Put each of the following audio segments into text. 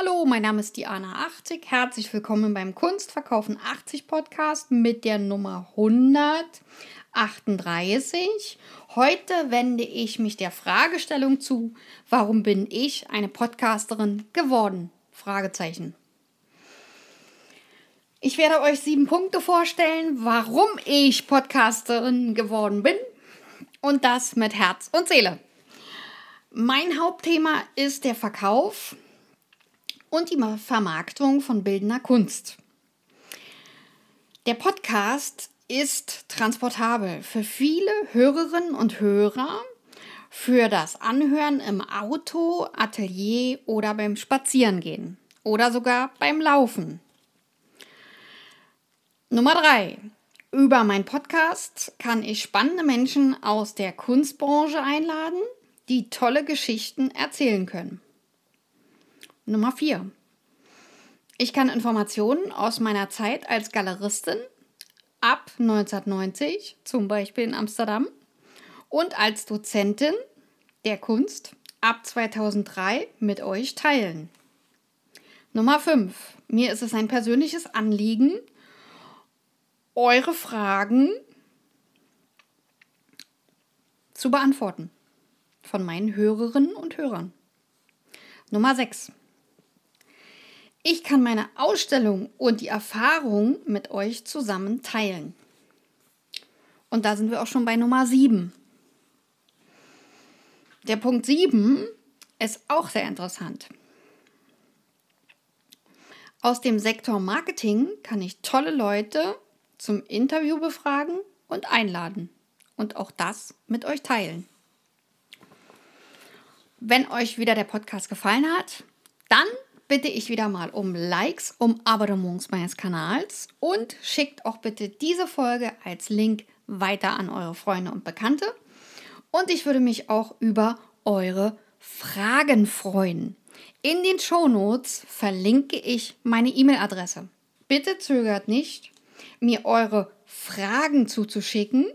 Hallo, mein Name ist Diana 80. Herzlich willkommen beim Kunstverkaufen 80 Podcast mit der Nummer 138. Heute wende ich mich der Fragestellung zu, warum bin ich eine Podcasterin geworden? Fragezeichen. Ich werde euch sieben Punkte vorstellen, warum ich Podcasterin geworden bin. Und das mit Herz und Seele. Mein Hauptthema ist der Verkauf und die Vermarktung von bildender Kunst. Der Podcast ist transportabel für viele Hörerinnen und Hörer für das Anhören im Auto, Atelier oder beim Spazierengehen oder sogar beim Laufen. Nummer drei. Über meinen Podcast kann ich spannende Menschen aus der Kunstbranche einladen, die tolle Geschichten erzählen können. Nummer 4. Ich kann Informationen aus meiner Zeit als Galeristin ab 1990, zum Beispiel in Amsterdam, und als Dozentin der Kunst ab 2003 mit euch teilen. Nummer 5. Mir ist es ein persönliches Anliegen, eure Fragen zu beantworten von meinen Hörerinnen und Hörern. Nummer 6. Ich kann meine Ausstellung und die Erfahrung mit euch zusammen teilen. Und da sind wir auch schon bei Nummer 7. Der Punkt 7 ist auch sehr interessant. Aus dem Sektor Marketing kann ich tolle Leute zum Interview befragen und einladen und auch das mit euch teilen. Wenn euch wieder der Podcast gefallen hat, dann bitte ich wieder mal um Likes, um Abonnements meines Kanals und schickt auch bitte diese Folge als Link weiter an eure Freunde und Bekannte. Und ich würde mich auch über eure Fragen freuen. In den Shownotes verlinke ich meine E-Mail-Adresse. Bitte zögert nicht, mir eure Fragen zuzuschicken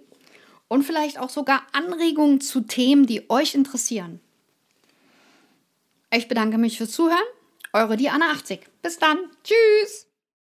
und vielleicht auch sogar Anregungen zu Themen, die euch interessieren. Ich bedanke mich fürs Zuhören eure Diana 80. Bis dann. Tschüss.